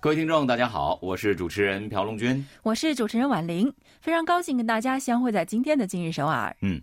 各位听众，大家好，我是主持人朴龙军，我是主持人婉玲，非常高兴跟大家相会在今天的今日首尔。嗯。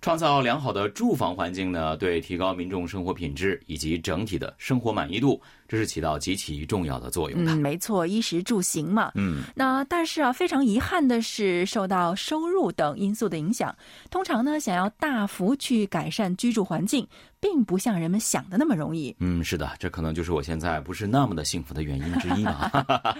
创造良好的住房环境呢，对提高民众生活品质以及整体的生活满意度，这是起到极其重要的作用的。嗯，没错，衣食住行嘛。嗯，那但是啊，非常遗憾的是，受到收入等因素的影响，通常呢，想要大幅去改善居住环境，并不像人们想的那么容易。嗯，是的，这可能就是我现在不是那么的幸福的原因之一嘛。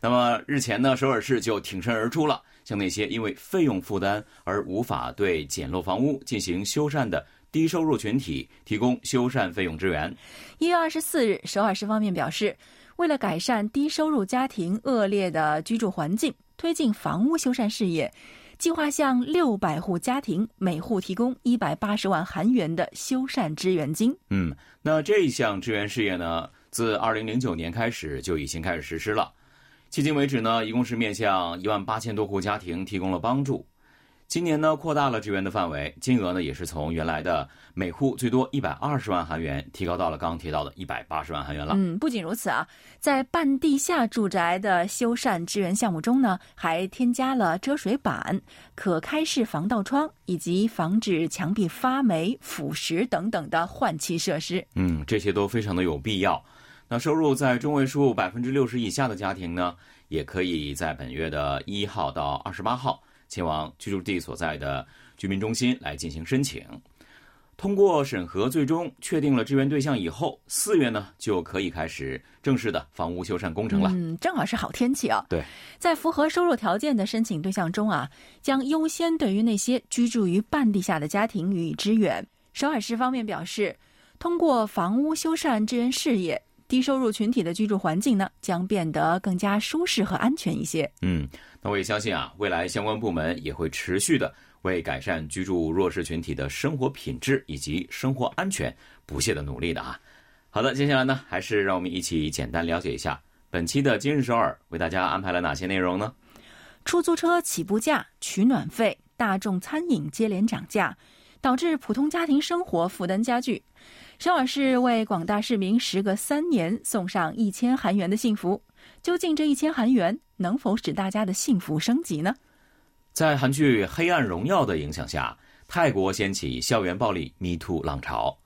那么日前呢，首尔市就挺身而出了。向那些因为费用负担而无法对简陋房屋进行修缮的低收入群体提供修缮费用支援。一月二十四日，首尔市方面表示，为了改善低收入家庭恶劣的居住环境，推进房屋修缮事业，计划向六百户家庭每户提供一百八十万韩元的修缮支援金。嗯，那这一项支援事业呢，自二零零九年开始就已经开始实施了。迄今为止呢，一共是面向一万八千多户家庭提供了帮助。今年呢，扩大了支援的范围，金额呢也是从原来的每户最多一百二十万韩元，提高到了刚刚提到的一百八十万韩元了。嗯，不仅如此啊，在半地下住宅的修缮支援项目中呢，还添加了遮水板、可开式防盗窗以及防止墙壁发霉、腐蚀等等的换气设施。嗯，这些都非常的有必要。那收入在中位数百分之六十以下的家庭呢，也可以在本月的一号到二十八号前往居住地所在的居民中心来进行申请。通过审核，最终确定了支援对象以后，四月呢就可以开始正式的房屋修缮工程了。嗯，正好是好天气啊。对，在符合收入条件的申请对象中啊，将优先对于那些居住于半地下的家庭予以支援。首尔市方面表示，通过房屋修缮支援事业。低收入群体的居住环境呢，将变得更加舒适和安全一些。嗯，那我也相信啊，未来相关部门也会持续的为改善居住弱势群体的生活品质以及生活安全不懈的努力的啊。好的，接下来呢，还是让我们一起简单了解一下本期的今日首尔为大家安排了哪些内容呢？出租车起步价、取暖费、大众餐饮接连涨价，导致普通家庭生活负担加剧。首尔市为广大市民时隔三年送上一千韩元的幸福，究竟这一千韩元能否使大家的幸福升级呢？在韩剧《黑暗荣耀》的影响下，泰国掀起校园暴力 Me Too 浪潮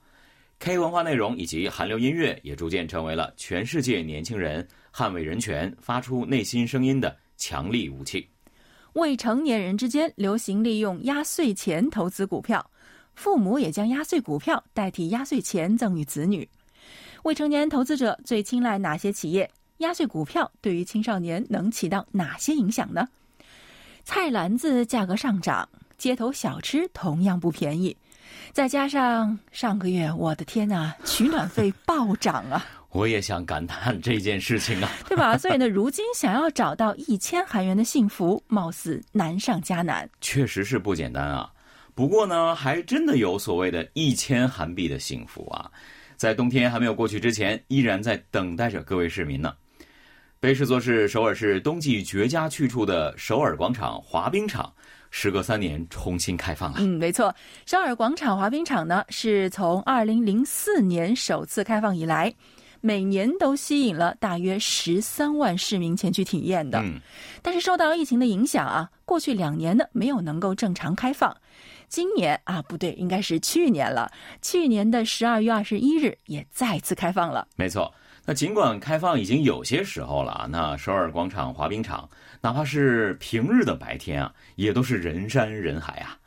，K 文化内容以及韩流音乐也逐渐成为了全世界年轻人捍卫人权、发出内心声音的强力武器。未成年人之间流行利用压岁钱投资股票。父母也将压岁股票代替压岁钱赠与子女。未成年投资者最青睐哪些企业？压岁股票对于青少年能起到哪些影响呢？菜篮子价格上涨，街头小吃同样不便宜。再加上上个月，我的天呐，取暖费暴涨啊！我也想感叹这件事情啊，对吧？所以呢，如今想要找到一千韩元的幸福，貌似难上加难。确实是不简单啊。不过呢，还真的有所谓的一千韩币的幸福啊，在冬天还没有过去之前，依然在等待着各位市民呢。被视作是首尔市冬季绝佳去处的首尔广场滑冰场，时隔三年重新开放了。嗯，没错，首尔广场滑冰场呢，是从二零零四年首次开放以来。每年都吸引了大约十三万市民前去体验的，但是受到疫情的影响啊，过去两年呢没有能够正常开放。今年啊，不对，应该是去年了。去年的十二月二十一日也再次开放了。没错，那尽管开放已经有些时候了，那首尔广场滑冰场哪怕是平日的白天啊，也都是人山人海啊。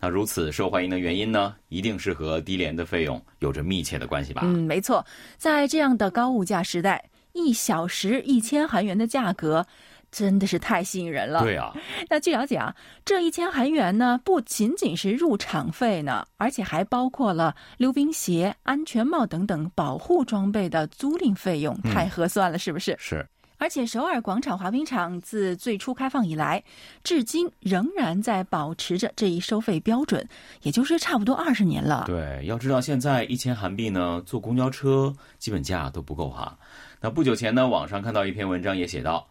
那如此受欢迎的原因呢，一定是和低廉的费用有着密切的关系吧？嗯，没错，在这样的高物价时代，一小时一千韩元的价格真的是太吸引人了。对啊，那据了解啊，这一千韩元呢，不仅仅是入场费呢，而且还包括了溜冰鞋、安全帽等等保护装备的租赁费用，太合算了，是不是？是。而且首尔广场滑冰场自最初开放以来，至今仍然在保持着这一收费标准，也就是差不多二十年了。对，要知道现在一千韩币呢，坐公交车基本价都不够哈。那不久前呢，网上看到一篇文章也写道，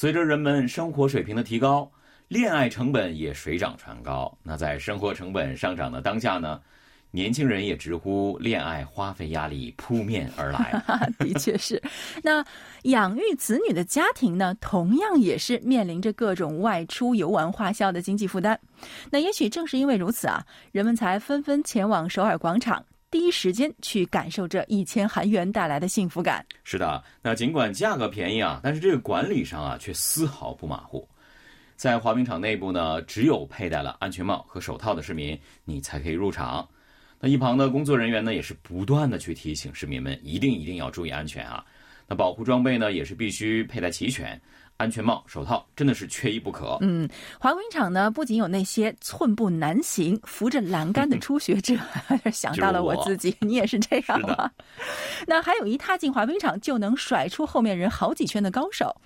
随着人们生活水平的提高，恋爱成本也水涨船高。那在生活成本上涨的当下呢？年轻人也直呼恋爱花费压力扑面而来，的确是。那养育子女的家庭呢，同样也是面临着各种外出游玩花销的经济负担。那也许正是因为如此啊，人们才纷纷前往首尔广场，第一时间去感受这一千韩元带来的幸福感。是的，那尽管价格便宜啊，但是这个管理上啊却丝毫不马虎。在滑冰场内部呢，只有佩戴了安全帽和手套的市民，你才可以入场。那一旁的工作人员呢，也是不断的去提醒市民们，一定一定要注意安全啊。那保护装备呢，也是必须佩戴齐全。安全帽、手套真的是缺一不可。嗯，滑冰场呢，不仅有那些寸步难行、扶着栏杆的初学者，想到了我自己，你也是这样吗？那还有一踏进滑冰场就能甩出后面人好几圈的高手。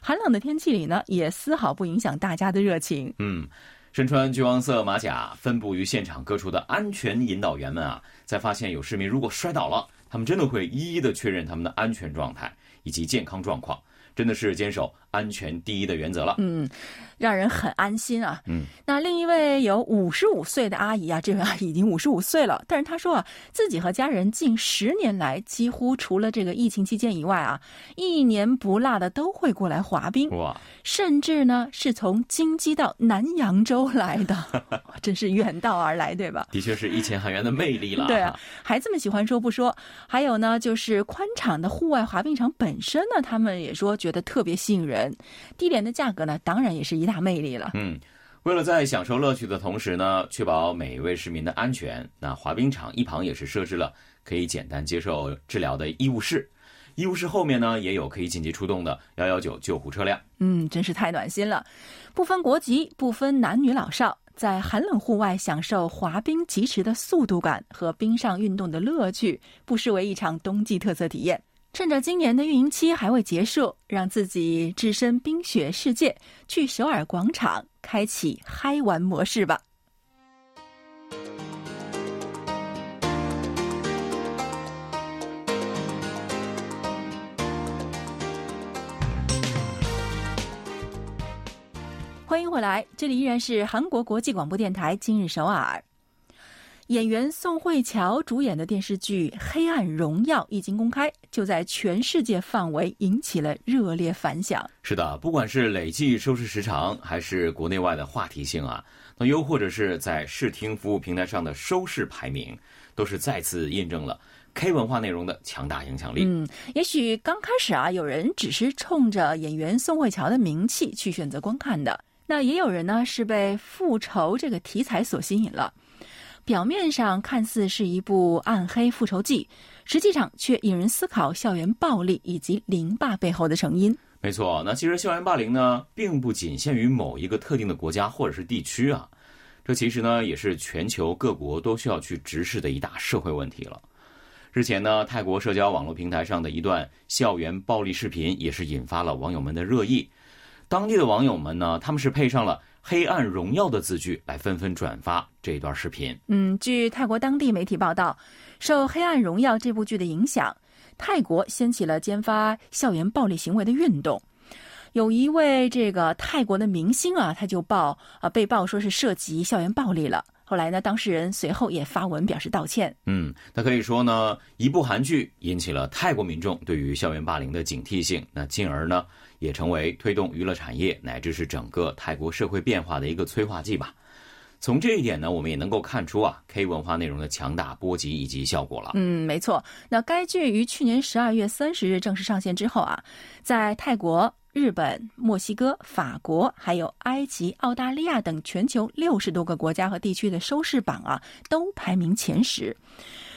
寒冷的天气里呢，也丝毫不影响大家的热情。嗯。身穿橘黄色马甲、分布于现场各处的安全引导员们啊，在发现有市民如果摔倒了，他们真的会一一的确认他们的安全状态以及健康状况。真的是坚守安全第一的原则了，嗯，让人很安心啊。嗯，那另一位有五十五岁的阿姨啊，这位阿姨已经五十五岁了，但是她说啊，自己和家人近十年来几乎除了这个疫情期间以外啊，一年不落的都会过来滑冰，哇，甚至呢是从京畿到南扬州来的，真是远道而来，对吧？的确是一千韩元的魅力了。对啊，孩子们喜欢说不说，还有呢，就是宽敞的户外滑冰场本身呢，他们也说。觉得特别吸引人，低廉的价格呢，当然也是一大魅力了。嗯，为了在享受乐趣的同时呢，确保每一位市民的安全，那滑冰场一旁也是设置了可以简单接受治疗的医务室，医务室后面呢也有可以紧急出动的幺幺九救护车辆。嗯，真是太暖心了，不分国籍，不分男女老少，在寒冷户外享受滑冰疾驰的速度感和冰上运动的乐趣，不失为一场冬季特色体验。趁着今年的运营期还未结束，让自己置身冰雪世界，去首尔广场开启嗨玩模式吧！欢迎回来，这里依然是韩国国际广播电台今日首尔。演员宋慧乔主演的电视剧《黑暗荣耀》一经公开，就在全世界范围引起了热烈反响。是的，不管是累计收视时长，还是国内外的话题性啊，那又或者是在视听服务平台上的收视排名，都是再次印证了 K 文化内容的强大影响力。嗯，也许刚开始啊，有人只是冲着演员宋慧乔的名气去选择观看的，那也有人呢是被复仇这个题材所吸引了。表面上看似是一部暗黑复仇记，实际上却引人思考校园暴力以及凌霸背后的成因。没错，那其实校园霸凌呢，并不仅限于某一个特定的国家或者是地区啊，这其实呢，也是全球各国都需要去直视的一大社会问题了。日前呢，泰国社交网络平台上的一段校园暴力视频，也是引发了网友们的热议。当地的网友们呢，他们是配上了。《黑暗荣耀》的字句来纷纷转发这一段视频。嗯，据泰国当地媒体报道，受《黑暗荣耀》这部剧的影响，泰国掀起了揭发校园暴力行为的运动。有一位这个泰国的明星啊，他就报啊被曝说是涉及校园暴力了。后来呢，当事人随后也发文表示道歉。嗯，那可以说呢，一部韩剧引起了泰国民众对于校园霸凌的警惕性，那进而呢。也成为推动娱乐产业乃至是整个泰国社会变化的一个催化剂吧。从这一点呢，我们也能够看出啊，K 文化内容的强大波及以及效果了。嗯，没错。那该剧于去年十二月三十日正式上线之后啊，在泰国、日本、墨西哥、法国，还有埃及、澳大利亚等全球六十多个国家和地区的收视榜啊，都排名前十。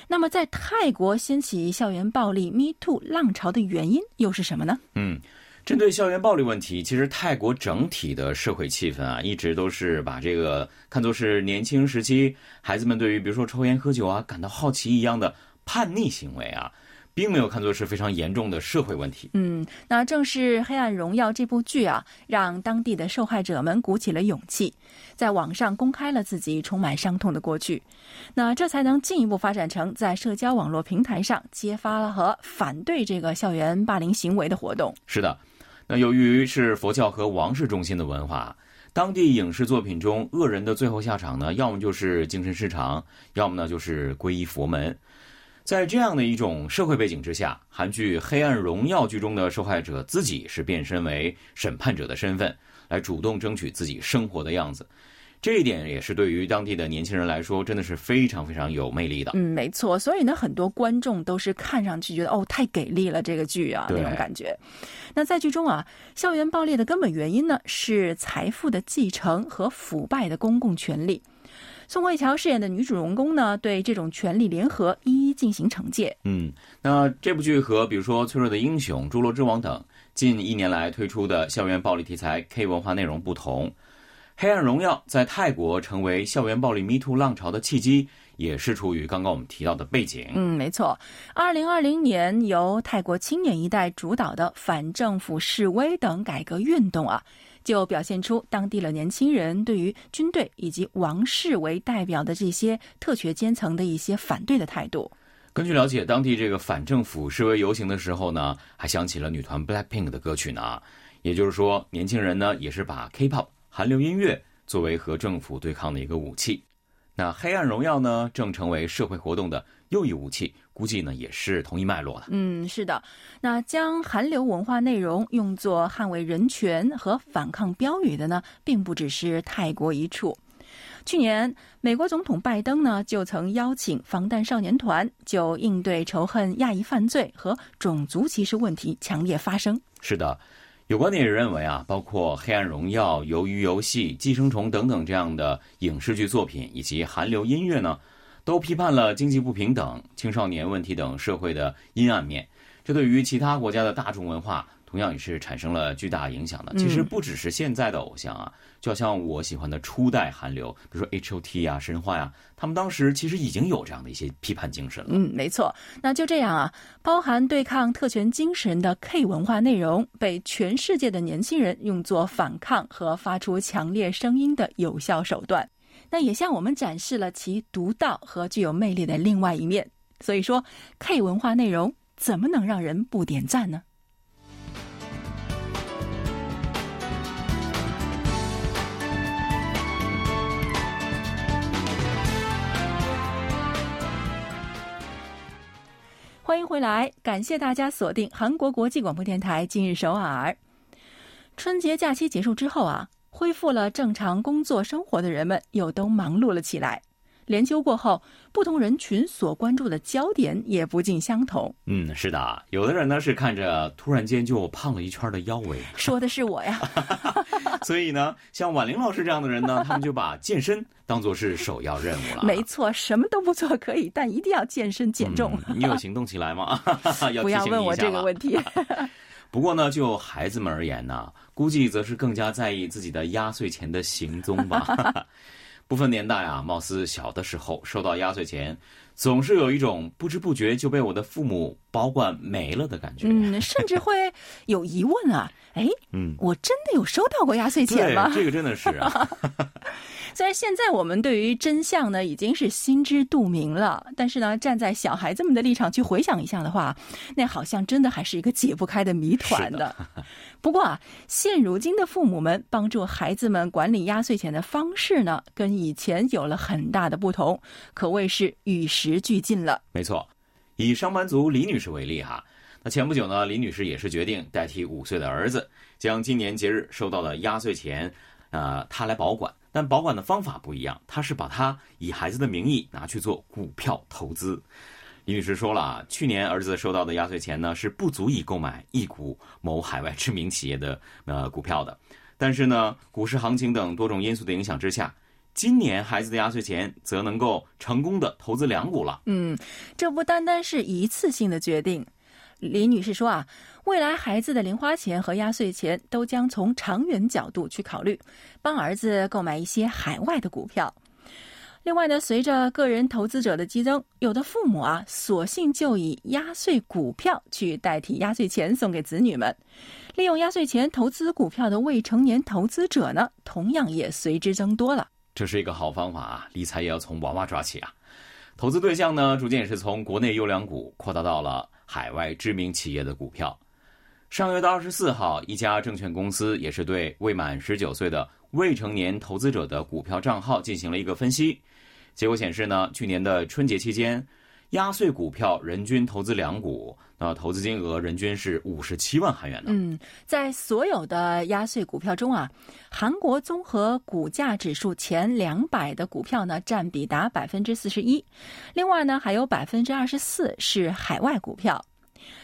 那么，在泰国掀起校园暴力 Me Too 浪潮的原因又是什么呢？嗯。针对校园暴力问题，其实泰国整体的社会气氛啊，一直都是把这个看作是年轻时期孩子们对于比如说抽烟喝酒啊感到好奇一样的叛逆行为啊，并没有看作是非常严重的社会问题。嗯，那正是《黑暗荣耀》这部剧啊，让当地的受害者们鼓起了勇气，在网上公开了自己充满伤痛的过去。那这才能进一步发展成在社交网络平台上揭发了和反对这个校园霸凌行为的活动。是的，那由于是佛教和王室中心的文化，当地影视作品中恶人的最后下场呢，要么就是精神失常，要么呢就是皈依佛门。在这样的一种社会背景之下，韩剧《黑暗荣耀》剧中的受害者自己是变身为审判者的身份，来主动争取自己生活的样子。这一点也是对于当地的年轻人来说，真的是非常非常有魅力的。嗯，没错。所以呢，很多观众都是看上去觉得哦，太给力了，这个剧啊那种感觉。那在剧中啊，校园暴力的根本原因呢，是财富的继承和腐败的公共权力。宋慧乔饰演的女主人公呢，对这种权力联合一一进行惩戒。嗯，那这部剧和比如说《脆弱的英雄》《侏罗之王》等近一年来推出的校园暴力题材 K 文化内容不同，《黑暗荣耀》在泰国成为校园暴力 Me Too 浪潮的契机，也是出于刚刚我们提到的背景。嗯，没错。二零二零年由泰国青年一代主导的反政府示威等改革运动啊。就表现出当地的年轻人对于军队以及王室为代表的这些特权阶层的一些反对的态度。根据了解，当地这个反政府示威游行的时候呢，还响起了女团 BLACKPINK 的歌曲呢。也就是说，年轻人呢也是把 K-pop 韩流音乐作为和政府对抗的一个武器。那《黑暗荣耀》呢，正成为社会活动的又一武器。估计呢也是同一脉络的。嗯，是的。那将韩流文化内容用作捍卫人权和反抗标语的呢，并不只是泰国一处。去年，美国总统拜登呢就曾邀请防弹少年团，就应对仇恨亚裔犯罪和种族歧视问题强烈发声。是的，有观点也认为啊，包括《黑暗荣耀》《鱿鱼游戏》《寄生虫》等等这样的影视剧作品，以及韩流音乐呢。都批判了经济不平等、青少年问题等社会的阴暗面，这对于其他国家的大众文化同样也是产生了巨大影响的。其实不只是现在的偶像啊，就好像我喜欢的初代韩流，比如说 H.O.T 啊、神话呀，他们当时其实已经有这样的一些批判精神了。嗯，没错。那就这样啊，包含对抗特权精神的 K 文化内容，被全世界的年轻人用作反抗和发出强烈声音的有效手段。那也向我们展示了其独到和具有魅力的另外一面。所以说，K 文化内容怎么能让人不点赞呢？欢迎回来，感谢大家锁定韩国国际广播电台今日首尔。春节假期结束之后啊。恢复了正常工作生活的人们又都忙碌了起来。连休过后，不同人群所关注的焦点也不尽相同。嗯，是的，有的人呢是看着突然间就胖了一圈的腰围，说的是我呀。所以呢，像婉玲老师这样的人呢，他们就把健身当做是首要任务了。没错，什么都不做可以，但一定要健身减重。你有行动起来吗？不要问我这个问题。不过呢，就孩子们而言呢，估计则是更加在意自己的压岁钱的行踪吧。不分年代啊，貌似小的时候收到压岁钱，总是有一种不知不觉就被我的父母保管没了的感觉。嗯，甚至会有疑问啊，哎，嗯，我真的有收到过压岁钱吗？这个真的是啊。虽然现在我们对于真相呢已经是心知肚明了，但是呢，站在小孩子们的立场去回想一下的话，那好像真的还是一个解不开的谜团的。不过啊，现如今的父母们帮助孩子们管理压岁钱的方式呢，跟以前有了很大的不同，可谓是与时俱进了。没错，以上班族李女士为例哈，那前不久呢，李女士也是决定代替五岁的儿子，将今年节日收到的压岁钱，呃，他来保管。但保管的方法不一样，他是把它以孩子的名义拿去做股票投资。李女士说了啊，去年儿子收到的压岁钱呢是不足以购买一股某海外知名企业的呃股票的，但是呢，股市行情等多种因素的影响之下，今年孩子的压岁钱则能够成功的投资两股了。嗯，这不单单是一次性的决定。李女士说啊。未来孩子的零花钱和压岁钱都将从长远角度去考虑，帮儿子购买一些海外的股票。另外呢，随着个人投资者的激增，有的父母啊，索性就以压岁股票去代替压岁钱送给子女们。利用压岁钱投资股票的未成年投资者呢，同样也随之增多了。这是一个好方法啊！理财也要从娃娃抓起啊！投资对象呢，逐渐也是从国内优良股扩大到了海外知名企业的股票。上月的二十四号，一家证券公司也是对未满十九岁的未成年投资者的股票账号进行了一个分析。结果显示呢，去年的春节期间，压岁股票人均投资两股，那投资金额人均是五十七万韩元呢。嗯，在所有的压岁股票中啊，韩国综合股价指数前两百的股票呢，占比达百分之四十一，另外呢，还有百分之二十四是海外股票。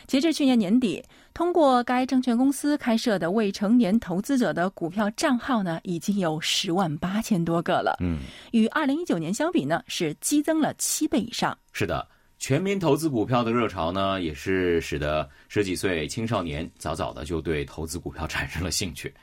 截至去年年底，通过该证券公司开设的未成年投资者的股票账号呢，已经有十万八千多个了。嗯，与二零一九年相比呢，是激增了七倍以上。是的，全民投资股票的热潮呢，也是使得十几岁青少年早早的就对投资股票 产生了兴趣。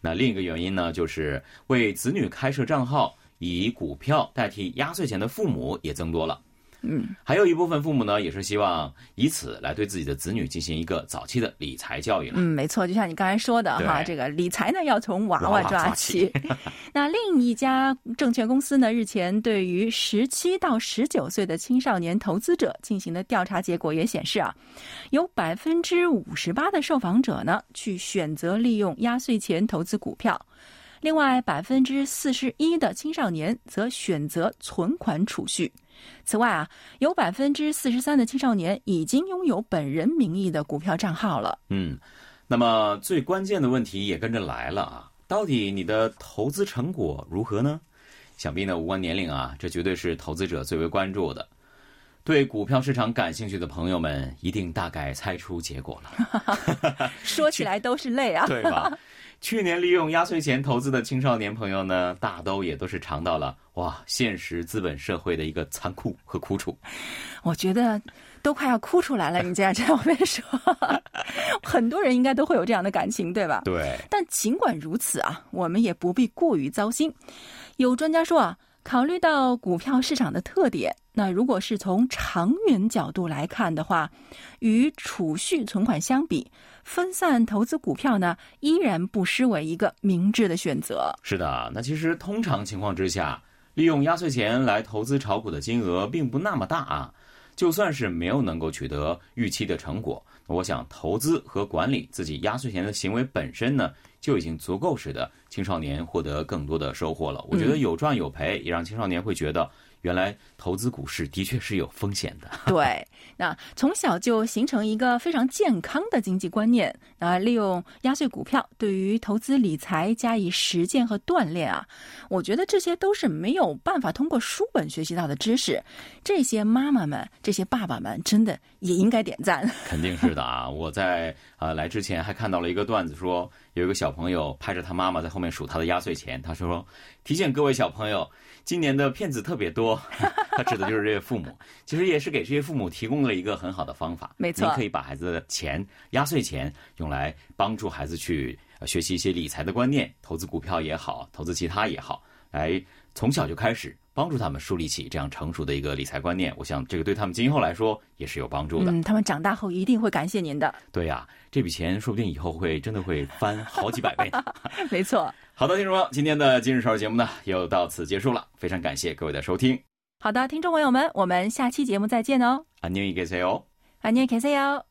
那另一个原因呢，就是为子女开设账号以股票代替压岁钱的父母也增多了。嗯，还有一部分父母呢，也是希望以此来对自己的子女进行一个早期的理财教育了。嗯，没错，就像你刚才说的哈，这个理财呢要从娃娃抓起。那另一家证券公司呢，日前对于十七到十九岁的青少年投资者进行的调查结果也显示啊，有百分之五十八的受访者呢去选择利用压岁钱投资股票，另外百分之四十一的青少年则选择存款储蓄。此外啊，有百分之四十三的青少年已经拥有本人名义的股票账号了。嗯，那么最关键的问题也跟着来了啊，到底你的投资成果如何呢？想必呢无关年龄啊，这绝对是投资者最为关注的。对股票市场感兴趣的朋友们，一定大概猜出结果了。说起来都是泪啊，对吧？去年利用压岁钱投资的青少年朋友呢，大都也都是尝到了哇，现实资本社会的一个残酷和苦楚。我觉得都快要哭出来了。你这样这样我跟你说，很多人应该都会有这样的感情，对吧？对。但尽管如此啊，我们也不必过于糟心。有专家说啊。考虑到股票市场的特点，那如果是从长远角度来看的话，与储蓄存款相比，分散投资股票呢，依然不失为一个明智的选择。是的，那其实通常情况之下，利用压岁钱来投资炒股的金额并不那么大啊。就算是没有能够取得预期的成果，我想投资和管理自己压岁钱的行为本身呢，就已经足够使得青少年获得更多的收获了。我觉得有赚有赔，也让青少年会觉得。原来投资股市的确是有风险的。对，那从小就形成一个非常健康的经济观念，啊，利用压岁股票对于投资理财加以实践和锻炼啊，我觉得这些都是没有办法通过书本学习到的知识。这些妈妈们、这些爸爸们真的也应该点赞。肯定是的啊！我在啊来之前还看到了一个段子，说有一个小朋友拍着他妈妈在后面数他的压岁钱，他说：“提醒各位小朋友。”今年的骗子特别多，他指的就是这些父母，其实也是给这些父母提供了一个很好的方法。没错，你可以把孩子的钱、压岁钱用来帮助孩子去学习一些理财的观念，投资股票也好，投资其他也好，来从小就开始帮助他们树立起这样成熟的一个理财观念。我想这个对他们今后来说也是有帮助的。嗯，他们长大后一定会感谢您的。对呀，这笔钱说不定以后会真的会翻好几百倍。没错。好的，听众朋友，今天的今日少儿节目呢，又到此结束了。非常感谢各位的收听。好的，听众朋友们，我们下期节目再见哦。안녕히계세 요。 안녕히계세 요。